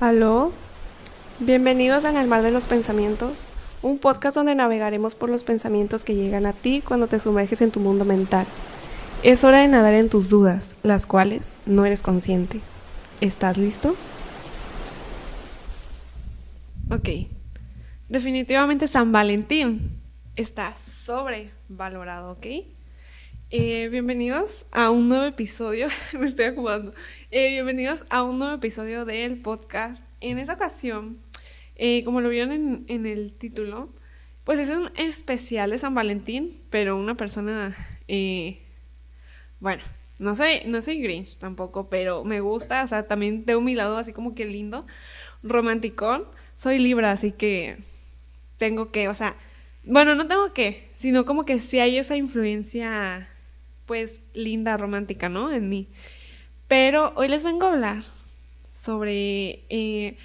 Aló, bienvenidos En el Mar de los Pensamientos, un podcast donde navegaremos por los pensamientos que llegan a ti cuando te sumerges en tu mundo mental. Es hora de nadar en tus dudas, las cuales no eres consciente. ¿Estás listo? Ok, definitivamente San Valentín está sobrevalorado, ¿ok? Eh, bienvenidos a un nuevo episodio, me estoy acomodando. Eh, bienvenidos a un nuevo episodio del podcast. En esta ocasión, eh, como lo vieron en, el título, pues es un especial de San Valentín, pero una persona, bueno, no soy, no soy Grinch tampoco, pero me gusta, o sea, también tengo mi lado así como que lindo, romanticón. Soy Libra, así que tengo que, o sea, bueno, no tengo que, sino como que si hay esa influencia pues linda, romántica, ¿no? En mí. Pero hoy les vengo a hablar sobre... Eh,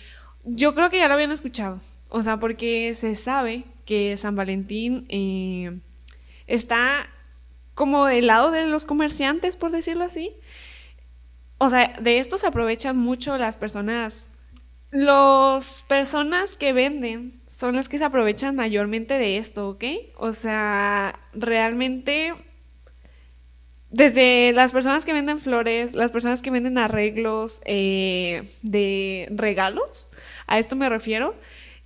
yo creo que ya lo habían escuchado. O sea, porque se sabe que San Valentín eh, está como del lado de los comerciantes, por decirlo así. O sea, de esto se aprovechan mucho las personas. Las personas que venden son las que se aprovechan mayormente de esto, ¿ok? O sea, realmente desde las personas que venden flores, las personas que venden arreglos eh, de regalos, a esto me refiero,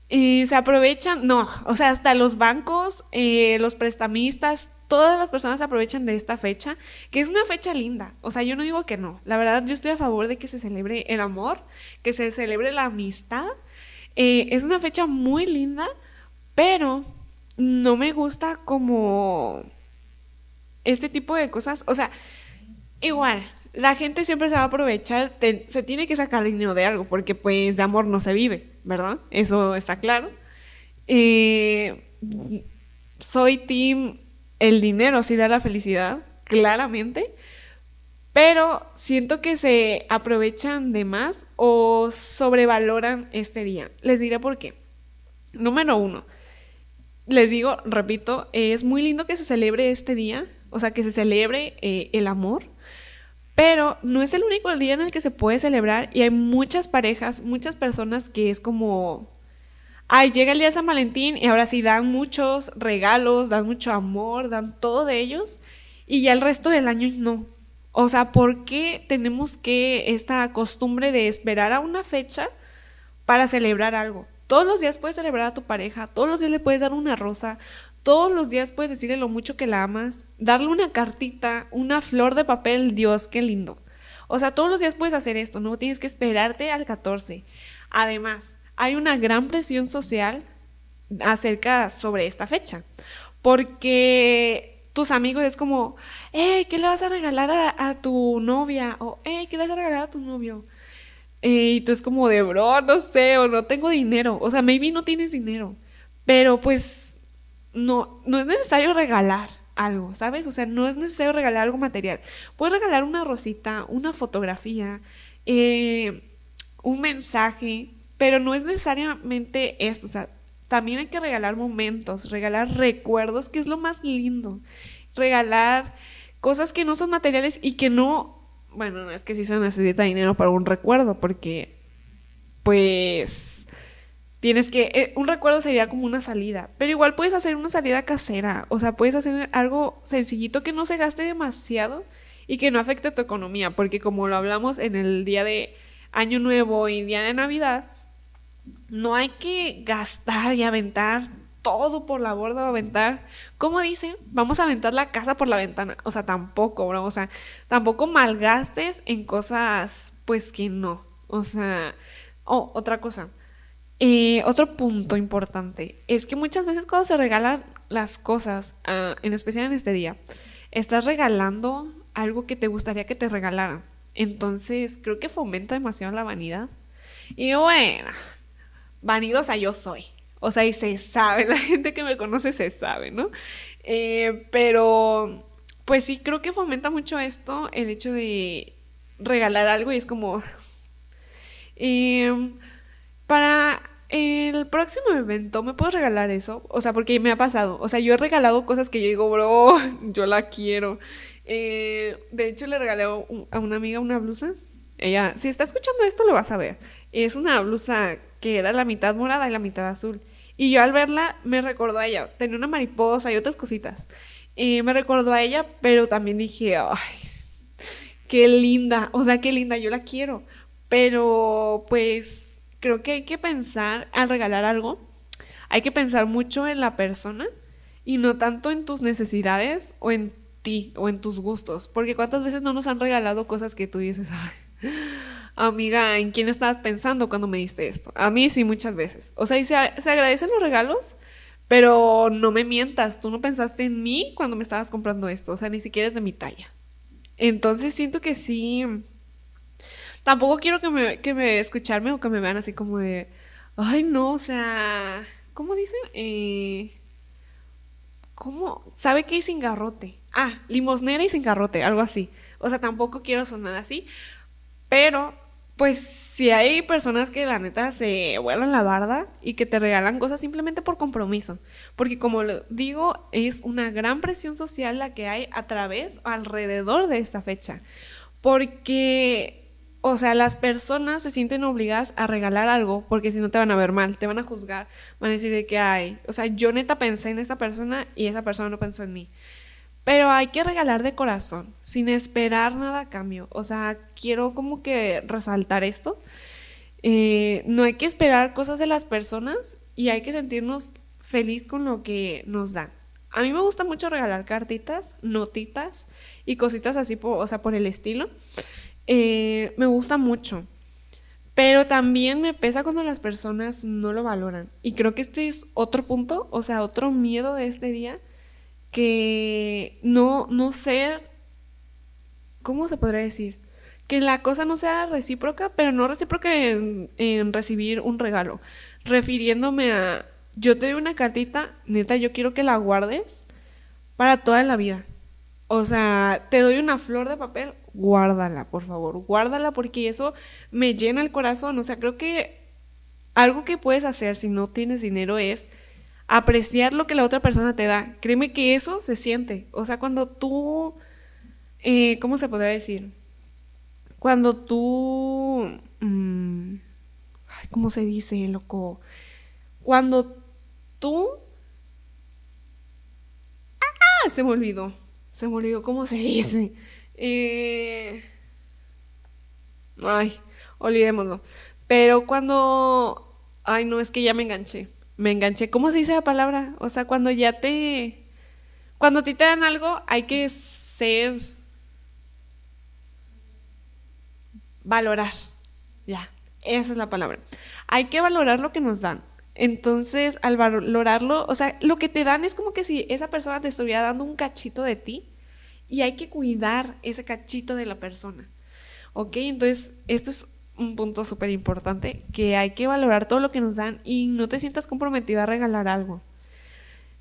se aprovechan, no, o sea, hasta los bancos, eh, los prestamistas, todas las personas se aprovechan de esta fecha, que es una fecha linda. O sea, yo no digo que no. La verdad, yo estoy a favor de que se celebre el amor, que se celebre la amistad. Eh, es una fecha muy linda, pero no me gusta como este tipo de cosas, o sea, igual, la gente siempre se va a aprovechar, se tiene que sacar dinero de algo, porque pues de amor no se vive, ¿verdad? Eso está claro. Eh, soy team, el dinero sí da la felicidad, claramente, pero siento que se aprovechan de más o sobrevaloran este día. Les diré por qué. Número uno, les digo, repito, es muy lindo que se celebre este día, o sea, que se celebre eh, el amor, pero no es el único día en el que se puede celebrar y hay muchas parejas, muchas personas que es como, ay, llega el día de San Valentín y ahora sí dan muchos regalos, dan mucho amor, dan todo de ellos y ya el resto del año no. O sea, ¿por qué tenemos que esta costumbre de esperar a una fecha para celebrar algo? Todos los días puedes celebrar a tu pareja, todos los días le puedes dar una rosa, todos los días puedes decirle lo mucho que la amas, darle una cartita, una flor de papel, Dios, qué lindo. O sea, todos los días puedes hacer esto, no tienes que esperarte al 14. Además, hay una gran presión social acerca sobre esta fecha, porque tus amigos es como, hey, ¿qué le vas a regalar a, tu novia? O, hey, ¿qué le vas a regalar a tu novio? Eh, y tú es como de, bro, no sé, o no tengo dinero. O sea, maybe no tienes dinero, pero pues no, no es necesario regalar algo, ¿sabes? O sea, no es necesario regalar algo material. Puedes regalar una rosita, una fotografía, eh, un mensaje, pero no es necesariamente esto. O sea, también hay que regalar momentos, regalar recuerdos, que es lo más lindo. Regalar cosas que no son materiales y que no, bueno, es que sí se necesita dinero para un recuerdo, porque, pues, Tienes que, eh, un recuerdo sería como una salida, pero igual puedes hacer una salida casera, o sea, puedes hacer algo sencillito que no se gaste demasiado y que no afecte tu economía, porque como lo hablamos en el día de Año Nuevo y día de Navidad, no hay que gastar y aventar todo por la borda o aventar, como dicen, vamos a aventar la casa por la ventana, o sea, tampoco, bro, o sea, tampoco malgastes en cosas, pues que no, o sea, oh, otra cosa, eh, otro punto importante es que muchas veces cuando se regalan las cosas, ah, en especial en este día, estás regalando algo que te gustaría que te regalaran. Entonces, creo que fomenta demasiado la vanidad. Y bueno, vanidosa yo soy. O sea, y se sabe, la gente que me conoce se sabe, ¿no? Eh, pero, pues sí, creo que fomenta mucho esto, el hecho de regalar algo y es como... El próximo evento, ¿me puedes regalar eso? O sea, porque me ha pasado. O sea, yo he regalado cosas que yo digo, bro, yo la quiero. Eh, de hecho, le regalé a una amiga una blusa Ella, si está escuchando esto, lo vas a ver. Es una blusa que era la mitad morada y la mitad azul. Y yo al verla me recordó a ella. Tenía una mariposa y otras cositas. Y me recordó a ella, pero también dije, ay, qué linda. O sea, qué linda, yo la quiero. Pero pues creo que hay que pensar al regalar algo. Hay que pensar mucho en la persona y no tanto en tus necesidades o en ti o en tus gustos. Porque cuántas veces no nos han regalado cosas que tú dices, ay, amiga, ¿en quién estabas pensando cuando me diste esto? A mí sí, muchas veces. O sea, se, se agradecen los regalos, pero no me mientas, tú no pensaste en mí cuando me estabas comprando esto, o sea, ni siquiera es de mi talla. Entonces siento que sí. Tampoco quiero que me, que me escucharme o que me vean así como de, ay, no, o sea, ¿cómo dicen? Eh, ¿Cómo? ¿Sabe qué es sin garrote? Ah, limosnera y sin garrote, algo así. O sea, tampoco quiero sonar así, pero pues si hay personas que la neta se vuelan la barda y que te regalan cosas simplemente por compromiso. Porque como lo digo, es una gran presión social la que hay a través, alrededor de esta fecha. Porque, o sea, las personas se sienten obligadas a regalar algo porque si no te van a ver mal, te van a juzgar, van a decir de que hay. O sea, yo neta pensé en esta persona y esa persona no pensó en mí. Pero hay que regalar de corazón, sin esperar nada a cambio. O sea, quiero como que resaltar esto. Eh, no hay que esperar cosas de las personas y hay que sentirnos feliz con lo que nos dan. A mí me gusta mucho regalar cartitas, notitas y cositas así, o sea, por el estilo. Eh, me gusta mucho. Pero también me pesa cuando las personas no lo valoran. Y creo que este es otro punto, o sea, otro miedo de este día que no, no ser, ¿cómo se podría decir? Que la cosa no sea recíproca, pero no recíproca en, en recibir un regalo. Refiriéndome a, yo te doy una cartita, neta, yo quiero que la guardes para toda la vida. O sea, te doy una flor de papel, guárdala, por favor, guárdala porque eso me llena el corazón. O sea, creo que algo que puedes hacer si no tienes dinero es apreciar lo que la otra persona te da. Créeme que eso se siente. O sea, cuando tú, eh, ¿cómo se podría decir? Cuando tú, mm, ay, ¿cómo se dice, loco? Cuando tú... ¡Ah! Se me olvidó. Se me olvidó cómo se dice. Eh... Ay, olvidémoslo. Pero cuando... Ay, no, es que ya me enganché me enganché. ¿Cómo se dice la palabra? O sea, cuando ya te... Cuando a ti te dan algo, hay que ser... Valorar. Ya, esa es la palabra. Hay que valorar lo que nos dan. Entonces, al valorarlo, o sea, lo que te dan es como que si esa persona te estuviera dando un cachito de ti y hay que cuidar ese cachito de la persona. ¿Ok? Entonces, esto es un punto súper importante, que hay que valorar todo lo que nos dan y no te sientas comprometido a regalar algo.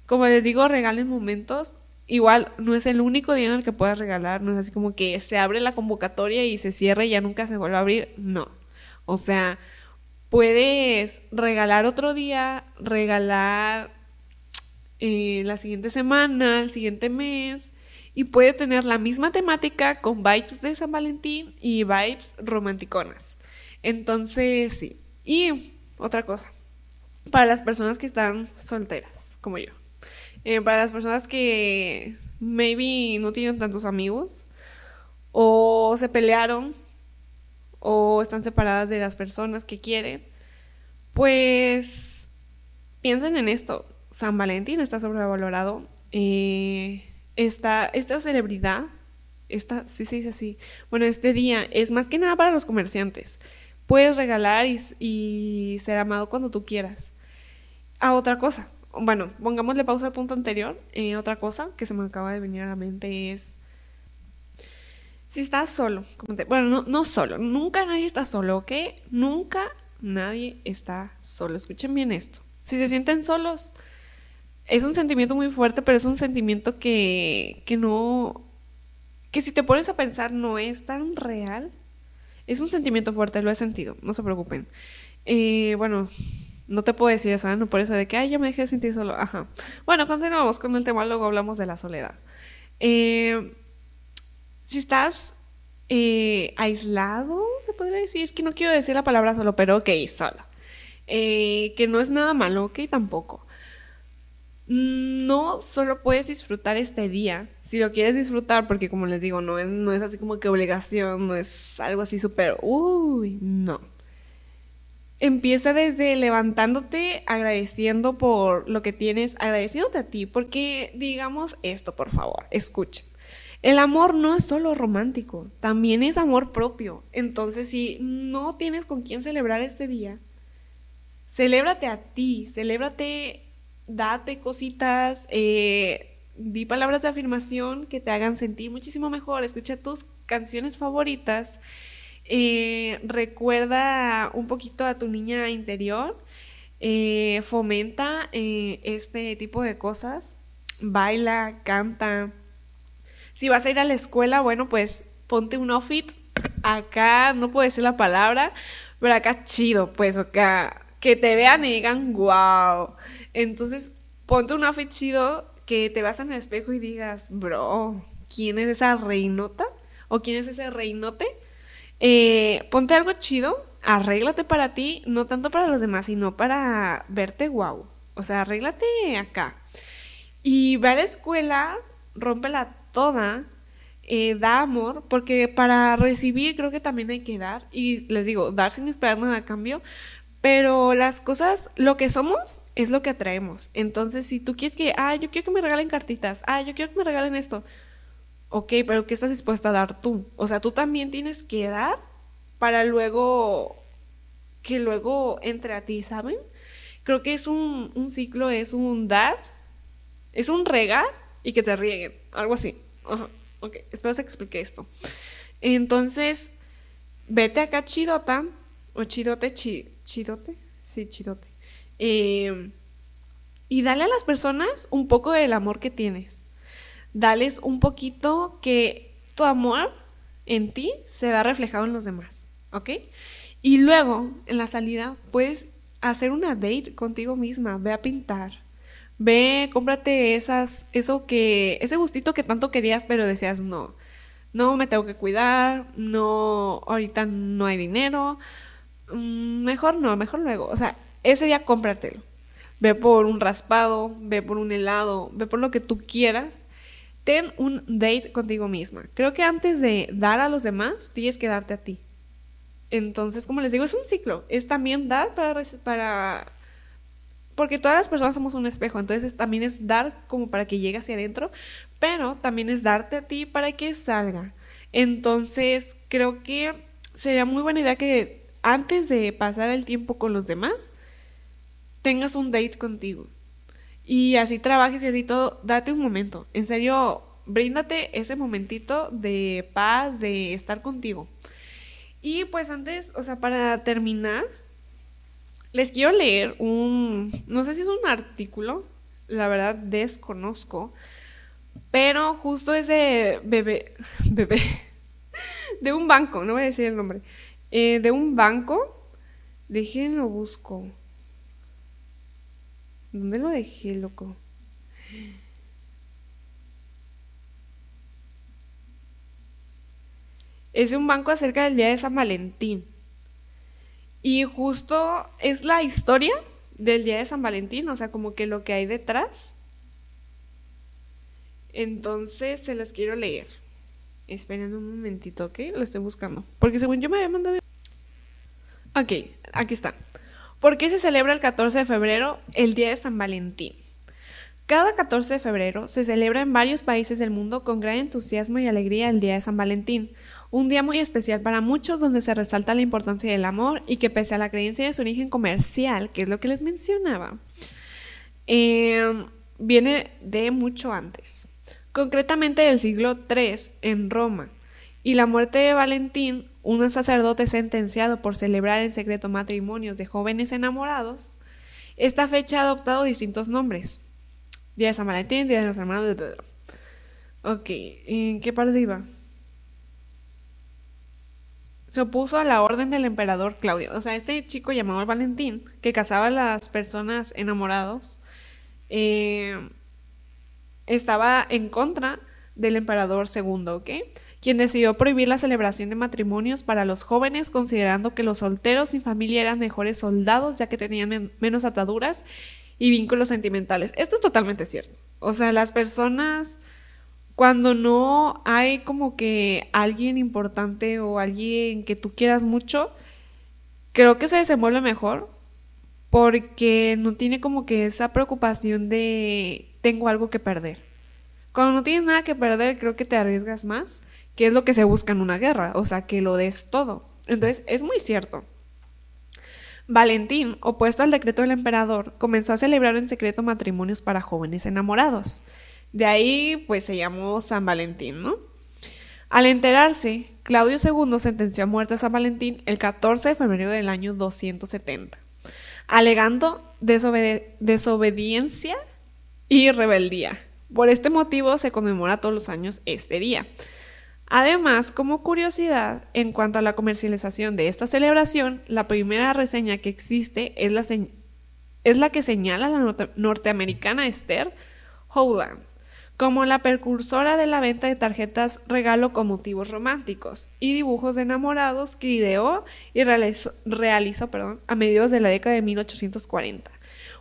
Como les digo, regalen momentos. Igual no es el único día en el que puedas regalar, no es así como que se abre la convocatoria y se cierra y ya nunca se vuelve a abrir, no. O sea, puedes regalar otro día, regalar eh, la siguiente semana, el siguiente mes, y puede tener la misma temática con vibes de San Valentín y vibes romanticonas. Entonces, sí. Y otra cosa, para las personas que están solteras, como yo. Eh, para las personas que maybe no tienen tantos amigos, o se pelearon, o están separadas de las personas que quieren, pues piensen en esto. San Valentín está sobrevalorado. Eh, esta, esta celebridad, esta, sí se dice así, bueno, este día es más que nada para los comerciantes puedes regalar y, ser amado cuando tú quieras. A otra cosa, bueno, pongámosle pausa al punto anterior. Eh, otra cosa que se me acaba de venir a la mente es, si estás solo, bueno, no, no solo, nunca nadie está solo, ¿ok? Nunca nadie está solo. Escuchen bien esto. Si se sienten solos, es un sentimiento muy fuerte, pero es un sentimiento que, que no, que si te pones a pensar no es tan real es un sentimiento fuerte, lo he sentido, no se preocupen. Eh, bueno, no te puedo decir eso, ¿eh? no por eso de que, ay, ya me dejé de sentir solo. Ajá. Bueno, continuamos con el tema, luego hablamos de la soledad. Eh, si estás aislado, se podría decir. Es que no quiero decir la palabra solo, pero ok, solo. Que no es nada malo, ok, tampoco. No solo puedes disfrutar este día, si lo quieres disfrutar, porque como les digo, no es, no es así como que obligación, no es algo así súper, uy, no. Empieza desde levantándote, agradeciendo por lo que tienes, agradeciéndote a ti, porque digamos esto, por favor, escucha. El amor no es solo romántico, también es amor propio. Entonces, si no tienes con quién celebrar este día, celébrate a ti, celébrate, date cositas, eh, di palabras de afirmación que te hagan sentir muchísimo mejor, escucha tus canciones favoritas eh, recuerda un poquito a tu niña interior, eh, fomenta este tipo de cosas, baila, canta. Si vas a ir a la escuela, bueno, pues ponte un outfit acá, no puedo decir la palabra, pero acá chido, pues, acá, que te vean y digan, wow. Entonces, ponte un outfit chido que te vas en el espejo y digas, bro, ¿quién es esa reinota? ¿O quién es ese reinote? Eh, ponte algo chido, arréglate para ti, no tanto para los demás, sino para verte guau. O sea, arréglate acá. Y ve a la escuela, rómpela toda, eh, da amor, porque para recibir creo que también hay que dar. Y les digo, dar sin esperar nada a cambio. Pero las cosas, lo que somos es lo que atraemos. Entonces, si tú quieres que, ah, yo quiero que me regalen cartitas, ah, yo quiero que me regalen esto, Ok, pero ¿qué estás dispuesta a dar tú? O sea, tú también tienes que dar para luego que luego entre a ti, ¿saben? Creo que es un, un ciclo, es un dar, es un regar y que te rieguen, algo así. Ok, espero que explique esto. Entonces, vete acá chidota, o chidote, chidote, sí, chidote. Eh, y dale a las personas un poco del amor que tienes dales un poquito que tu amor en ti se da reflejado en los demás, ¿ok? Y luego, en la salida, puedes hacer una date contigo misma, ve a pintar, ve, cómprate esas, eso que, ese gustito que tanto querías, pero decías, no, no me tengo que cuidar, no, ahorita no hay dinero, mejor no, mejor luego, o sea, ese día cómpratelo. Ve por un raspado, ve por un helado, ve por lo que tú quieras ten un date contigo misma. Creo que antes de dar a los demás, tienes que darte a ti. Entonces, como les digo, es un ciclo. Es también dar para, para... Porque todas las personas somos un espejo, entonces también es dar como para que llegue hacia adentro, pero también es darte a ti para que salga. Entonces, creo que sería muy buena idea que antes de pasar el tiempo con los demás, tengas un date contigo y así trabajes y así todo, date un momento. En serio, bríndate ese momentito de paz, de estar contigo. Y pues antes, o sea, para terminar, les quiero leer un, no sé si es un artículo, la verdad desconozco, pero justo es de bebé, bebé, de un banco, no voy a decir el nombre, eh, de un banco, déjenlo busco. ¿Dónde lo dejé, loco? Es un banco acerca del día de San Valentín. Y justo es la historia del día de San Valentín, o sea, como que lo que hay detrás. Entonces se las quiero leer. Esperen un momentito, ¿ok? Lo estoy buscando. Porque según yo me había mandado... Ok, aquí está. ¿Por qué se celebra el 14 de febrero el Día de San Valentín? Cada 14 de febrero se celebra en varios países del mundo con gran entusiasmo y alegría el Día de San Valentín, un día muy especial para muchos donde se resalta la importancia del amor y que pese a la creencia de su origen comercial, que es lo que les mencionaba, em, viene de mucho antes, concretamente del siglo III en Roma, y la muerte de Valentín un sacerdote sentenciado por celebrar en secreto matrimonios de jóvenes enamorados, esta fecha ha adoptado distintos nombres. Día de San Valentín, Día de los Hermanos de Pedro. Ok, ¿en qué parte iba? Se opuso a la orden del emperador Claudio. O sea, este chico llamado Valentín, que casaba a las personas enamorados, eh, estaba en contra del emperador segundo, ¿ok? quien decidió prohibir la celebración de matrimonios para los jóvenes, considerando que los solteros sin familia eran mejores soldados ya que tenían menos ataduras y vínculos sentimentales. Esto es totalmente cierto. O sea, las personas cuando no hay como que alguien importante o alguien que tú quieras mucho, creo que se desenvuelve mejor porque no tiene como que esa preocupación de tengo algo que perder. Cuando no tienes nada que perder, creo que te arriesgas más, que es lo que se busca en una guerra, o sea, que lo des todo. Entonces, es muy cierto. Valentín, opuesto al decreto del emperador, comenzó a celebrar en secreto matrimonios para jóvenes enamorados. De ahí, pues se llamó San Valentín, ¿no? Al enterarse, Claudio II sentenció a muerte a San Valentín el 14 de febrero del año 270, alegando desobediencia y rebeldía. Por este motivo se conmemora todos los años este día. Además, como curiosidad, en cuanto a la comercialización de esta celebración, la primera reseña que existe es la, que señala la norteamericana Esther Howland como la precursora de la venta de tarjetas regalo con motivos románticos y dibujos de enamorados que ideó y realizó, a mediados de la década de 1840.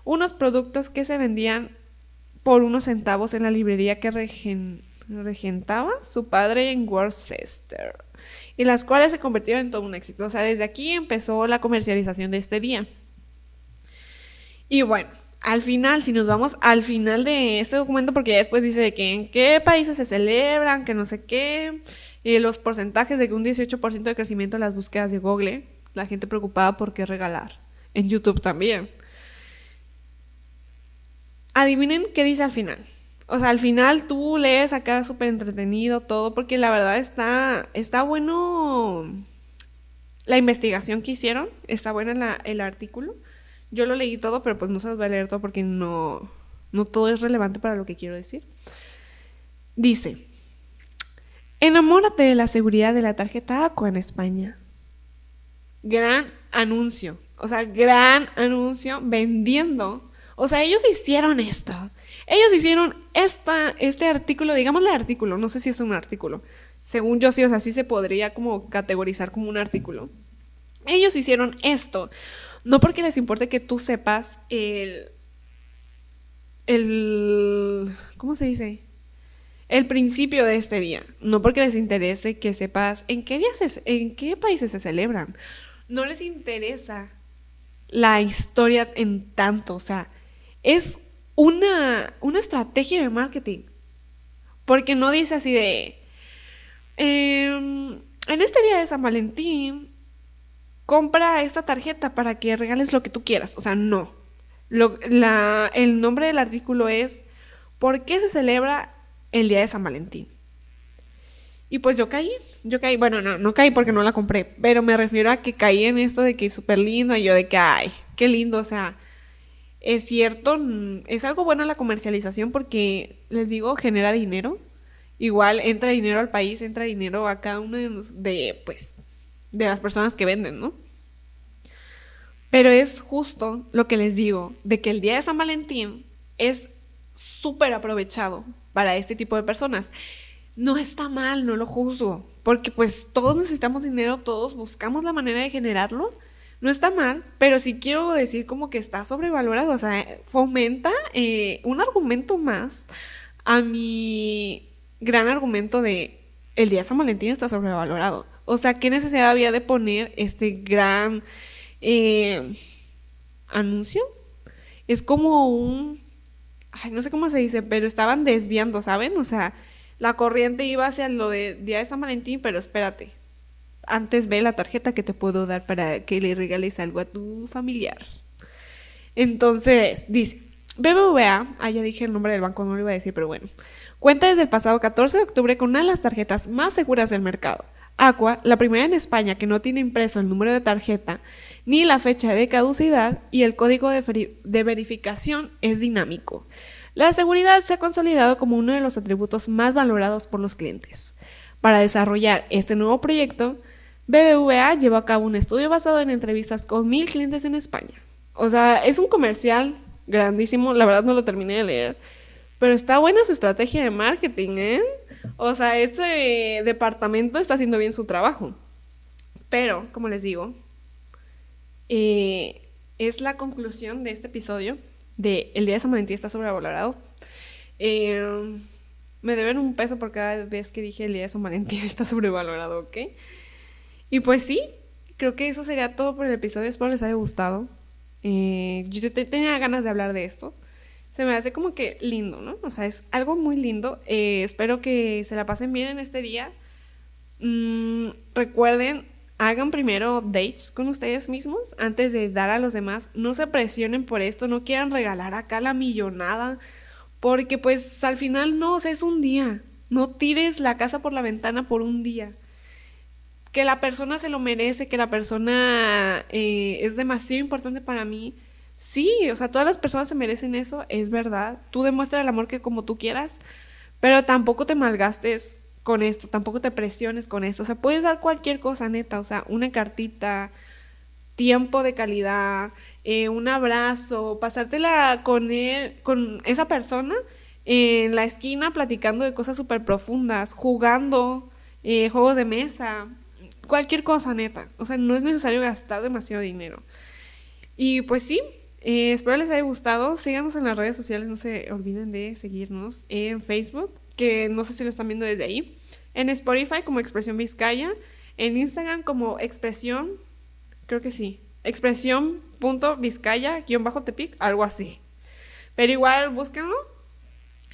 Unos productos que se vendían por unos centavos en la librería que regentaba su padre en Worcester y las cuales se convirtieron en todo un éxito. O sea, desde aquí empezó la comercialización de este día. Y bueno, al final, si nos vamos al final de este documento, porque ya después dice de que en qué países se celebran, que no sé qué, y los porcentajes de que un 18% de crecimiento en las búsquedas de Google, la gente preocupada por qué regalar. En YouTube también. Adivinen qué dice al final. O sea, al final tú lees acá súper entretenido todo, porque la verdad está, está bueno la investigación que hicieron, está buena el artículo. Yo lo leí todo, pero pues no se los voy a leer todo porque no, no todo es relevante para lo que quiero decir. Dice, enamórate de la seguridad de la tarjeta Aqua en España. Gran anuncio, o sea, gran anuncio vendiendo o sea, ellos hicieron esto. Ellos hicieron esta, este artículo, digámosle artículo, no sé si es un artículo. Según yo sí, o sea, sí se podría como categorizar como un artículo. Ellos hicieron esto, no porque les importe que tú sepas el... el ¿Cómo se dice? El principio de este día. No porque les interese que sepas en qué días, en qué países se celebran. No les interesa la historia en tanto, o sea, es una, estrategia de marketing. Porque no dice así de, em, en este día de San Valentín, compra esta tarjeta para que regales lo que tú quieras. O sea, no. el nombre del artículo es ¿Por qué se celebra el día de San Valentín? Y pues yo caí, yo caí, bueno, no, no caí porque no la compré, pero me refiero a que caí en esto de que es súper lindo y yo de que, ay, qué lindo, o sea, es cierto, es algo bueno la comercialización porque, les digo, genera dinero. Igual entra dinero al país, entra dinero a cada uno de, pues, de las personas que venden, ¿no? Pero es justo lo que les digo, de que el día de San Valentín es súper aprovechado para este tipo de personas. No está mal, no lo juzgo, porque pues todos necesitamos dinero, todos buscamos la manera de generarlo no está mal, pero sí quiero decir como que está sobrevalorado, o sea, fomenta eh, un argumento más a mi gran argumento de el día de San Valentín está sobrevalorado. O sea, ¿qué necesidad había de poner este gran eh, anuncio? Es como un... Ay, no sé cómo se dice, pero estaban desviando, ¿saben? O sea, la corriente iba hacia lo de Día de San Valentín, pero espérate, antes ve la tarjeta que te puedo dar para que le regales algo a tu familiar. Entonces, dice, BBVA, ah, ya dije el nombre del banco, no lo iba a decir, pero bueno, cuenta desde el pasado 14 de octubre con una de las tarjetas más seguras del mercado. Aqua, la primera en España que no tiene impreso el número de tarjeta ni la fecha de caducidad y el código de, de verificación es dinámico. La seguridad se ha consolidado como uno de los atributos más valorados por los clientes. Para desarrollar este nuevo proyecto, BBVA llevó a cabo un estudio basado en entrevistas con mil clientes en España. O sea, es un comercial grandísimo, la verdad no lo terminé de leer, pero está buena su estrategia de marketing, ¿eh? O sea, este departamento está haciendo bien su trabajo. Pero, como les digo, eh, es la conclusión de este episodio de El Día de San Valentín está sobrevalorado. Eh, me deben un peso por cada vez que dije el Día de San Valentín está sobrevalorado, ¿ok? Y pues sí, creo que eso sería todo por el episodio. Espero les haya gustado. Eh, yo tenía ganas de hablar de esto. Se me hace como que lindo, ¿no? O sea, es algo muy lindo. Eh, espero que se la pasen bien en este día. Mm, recuerden, hagan primero dates con ustedes mismos antes de dar a los demás. No se presionen por esto, no quieran regalar acá la millonada. Porque pues al final no, o es un día. No tires la casa por la ventana por un día que la persona se lo merece, que la persona eh, es demasiado importante para mí. Sí, o sea, todas las personas se merecen eso, es verdad. Tú demuestra el amor que como tú quieras, pero tampoco te malgastes con esto, tampoco te presiones con esto. O sea, puedes dar cualquier cosa, neta, o sea, una cartita, tiempo de calidad, eh, un abrazo, pasártela con, él, con esa persona en la esquina platicando de cosas súper profundas, jugando eh, juegos de mesa, cualquier cosa, neta. O sea, no es necesario gastar demasiado dinero. Y pues sí, eh, espero les haya gustado. Síganos en las redes sociales, no se olviden de seguirnos en Facebook, que no sé si lo están viendo desde ahí. En Spotify como Expresión Vizcaya. En Instagram como Expresión, creo que sí. Expresión.vizcaya-tepic, algo así. Pero igual búsquenlo.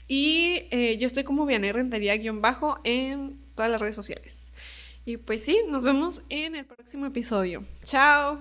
Y eh, yo estoy como Vianey Rentería-bajo en todas las redes sociales. Y pues sí, nos vemos en el próximo episodio. Chao.